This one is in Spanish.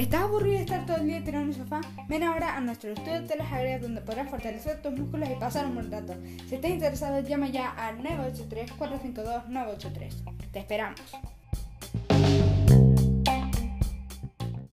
¿Estás aburrido de estar todo el día tirado en el sofá? Ven ahora a nuestro estudio de las agregas donde podrás fortalecer tus músculos y pasar un buen rato. Si estás interesado, llama ya al 983-452-983. Te esperamos.